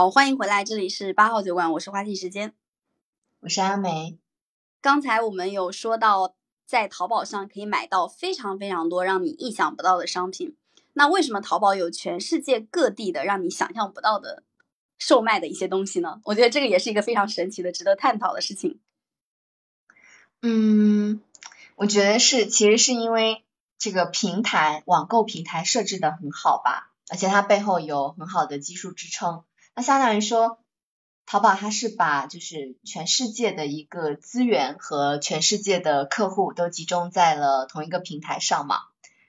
好，欢迎回来，这里是八号酒馆，我是花季时间，我是阿梅。刚才我们有说到，在淘宝上可以买到非常非常多让你意想不到的商品。那为什么淘宝有全世界各地的让你想象不到的售卖的一些东西呢？我觉得这个也是一个非常神奇的、值得探讨的事情。嗯，我觉得是，其实是因为这个平台网购平台设置的很好吧，而且它背后有很好的技术支撑。那相当于说，淘宝它是把就是全世界的一个资源和全世界的客户都集中在了同一个平台上嘛，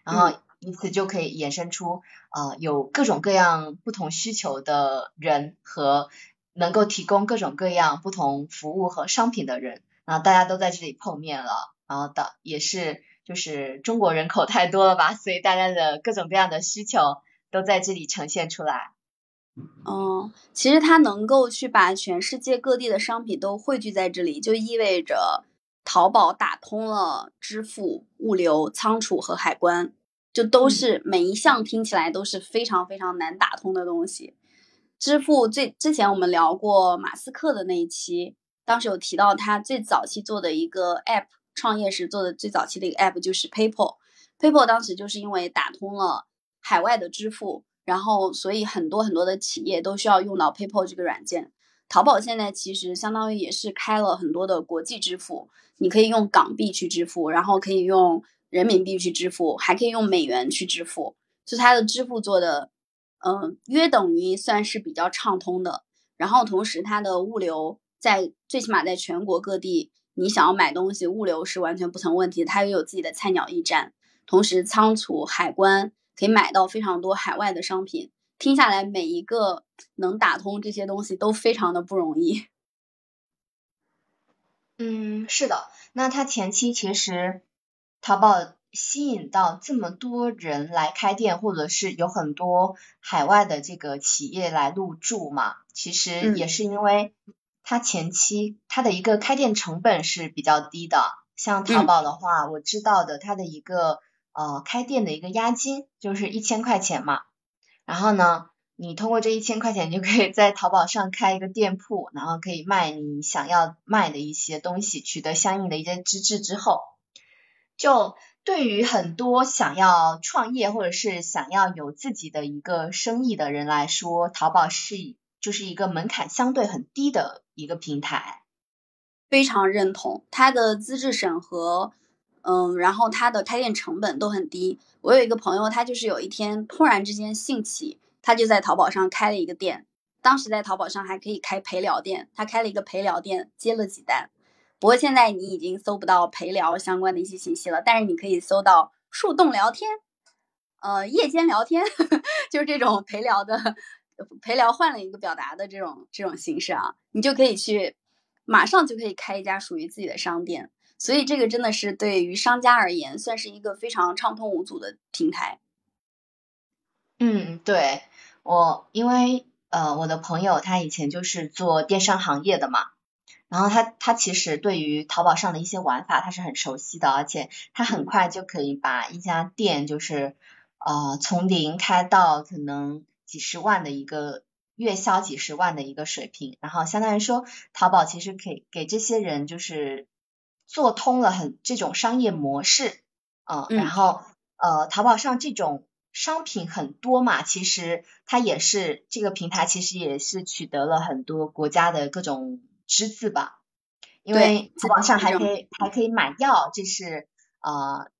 然后。以此就可以衍生出，呃，有各种各样不同需求的人和能够提供各种各样不同服务和商品的人，然后大家都在这里碰面了，然后的也是就是中国人口太多了吧，所以大家的各种各样的需求都在这里呈现出来。哦，其实它能够去把全世界各地的商品都汇聚在这里，就意味着淘宝打通了支付、物流、仓储和海关。就都是每一项听起来都是非常非常难打通的东西。支付最之前我们聊过马斯克的那一期，当时有提到他最早期做的一个 App，创业时做的最早期的一个 App 就是 PayPal。PayPal 当时就是因为打通了海外的支付，然后所以很多很多的企业都需要用到 PayPal 这个软件。淘宝现在其实相当于也是开了很多的国际支付，你可以用港币去支付，然后可以用。人民币去支付，还可以用美元去支付，就它的支付做的，嗯，约等于算是比较畅通的。然后同时它的物流在最起码在全国各地，你想要买东西，物流是完全不成问题。它也有自己的菜鸟驿站，同时仓储、海关可以买到非常多海外的商品。听下来，每一个能打通这些东西都非常的不容易。嗯，是的，那它前期其实。淘宝吸引到这么多人来开店，或者是有很多海外的这个企业来入驻嘛？其实也是因为它前期它的一个开店成本是比较低的。像淘宝的话，我知道的，它的一个呃开店的一个押金就是一千块钱嘛。然后呢，你通过这一千块钱，就可以在淘宝上开一个店铺，然后可以卖你想要卖的一些东西，取得相应的一些资质之后。就对于很多想要创业或者是想要有自己的一个生意的人来说，淘宝是就是一个门槛相对很低的一个平台。非常认同它的资质审核，嗯，然后它的开店成本都很低。我有一个朋友，他就是有一天突然之间兴起，他就在淘宝上开了一个店。当时在淘宝上还可以开陪聊店，他开了一个陪聊店，接了几单。不过现在你已经搜不到陪聊相关的一些信息了，但是你可以搜到树洞聊天，呃，夜间聊天，就是这种陪聊的陪聊换了一个表达的这种这种形式啊，你就可以去马上就可以开一家属于自己的商店，所以这个真的是对于商家而言算是一个非常畅通无阻的平台。嗯，对我因为呃我的朋友他以前就是做电商行业的嘛。然后他他其实对于淘宝上的一些玩法他是很熟悉的，而且他很快就可以把一家店就是呃从零开到可能几十万的一个月销几十万的一个水平，然后相当于说淘宝其实可以给这些人就是做通了很这种商业模式，嗯，然后呃淘宝上这种商品很多嘛，其实它也是这个平台其实也是取得了很多国家的各种。资质吧，因为淘宝上还可以还可以买药，这是呃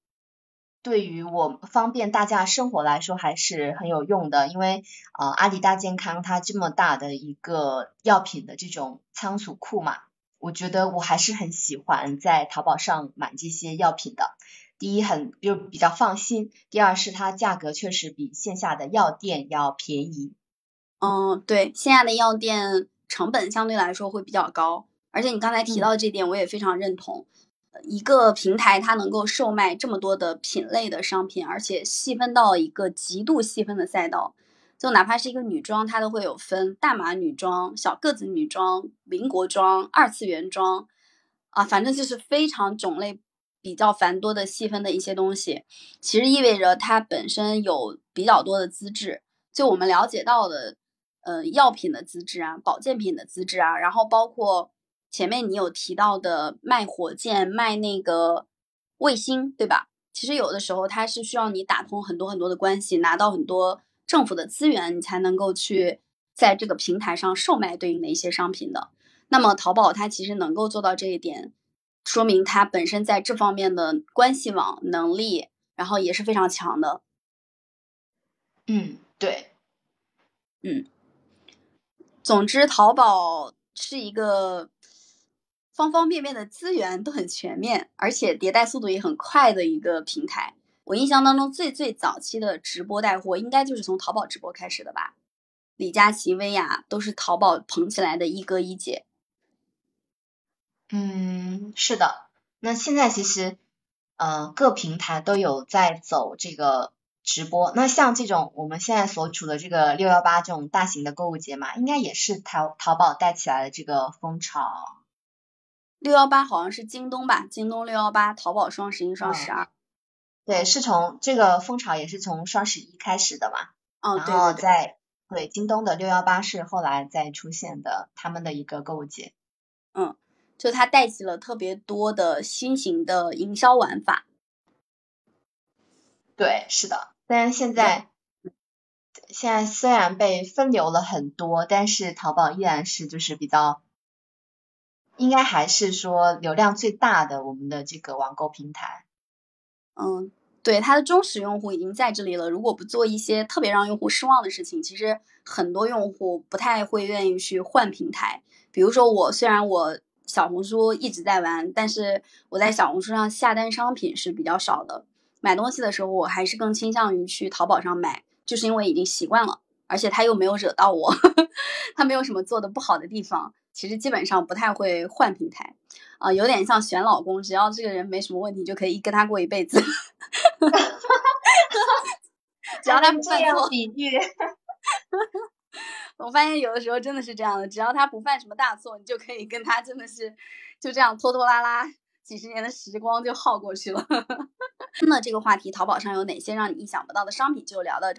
对于我方便大家生活来说还是很有用的。因为呃阿里大健康它这么大的一个药品的这种仓储库嘛，我觉得我还是很喜欢在淘宝上买这些药品的。第一很就比较放心，第二是它价格确实比线下的药店要便宜。嗯，对，线下的药店。成本相对来说会比较高，而且你刚才提到这点，我也非常认同。一个平台它能够售卖这么多的品类的商品，而且细分到一个极度细分的赛道，就哪怕是一个女装，它都会有分大码女装、小个子女装、民国装、二次元装，啊，反正就是非常种类比较繁多的细分的一些东西。其实意味着它本身有比较多的资质。就我们了解到的。呃药品的资质啊、保健品的资质啊，然后包括前面你有提到的卖火箭、卖那个卫星，对吧？其实有的时候它是需要你打通很多很多的关系，拿到很多政府的资源，你才能够去在这个平台上售卖对应的一些商品的。那么淘宝它其实能够做到这一点，说明它本身在这方面的关系网能力，然后也是非常强的。嗯，对，嗯，总之淘宝是一个方方面面的资源都很全面，而且迭代速度也很快的一个平台。我印象当中最最早期的直播带货，应该就是从淘宝直播开始的吧？李佳琦、薇娅都是淘宝捧起来的一哥一姐。嗯，是的。那现在其实，呃，各平台都有在走这个直播。那像这种我们现在所处的这个六幺八这种大型的购物节嘛，应该也是淘淘宝带起来的这个风潮。六幺八好像是京东吧？京东六幺八，淘宝双十一、双十二。对，是从这个风潮也是从双十一开始的嘛。哦，然后在对京东的六幺八是后来再出现的他们的一个购物节。嗯。就它带起了特别多的新型的营销玩法，对，是的。但是现在，现在虽然被分流了很多，但是淘宝依然是就是比较，应该还是说流量最大的我们的这个网购平台。嗯，对，它的忠实用户已经在这里了。如果不做一些特别让用户失望的事情，其实很多用户不太会愿意去换平台。比如说我，虽然我。小红书一直在玩，但是我在小红书上下单商品是比较少的。买东西的时候，我还是更倾向于去淘宝上买，就是因为已经习惯了，而且他又没有惹到我，他没有什么做的不好的地方。其实基本上不太会换平台，啊，有点像选老公，只要这个人没什么问题，就可以跟他过一辈子。只要他不犯错。比喻。我发现有的时候真的是这样的，只要他不犯什么大错，你就可以跟他真的是就这样拖拖拉拉，几十年的时光就耗过去了。那这个话题，淘宝上有哪些让你意想不到的商品，就聊到。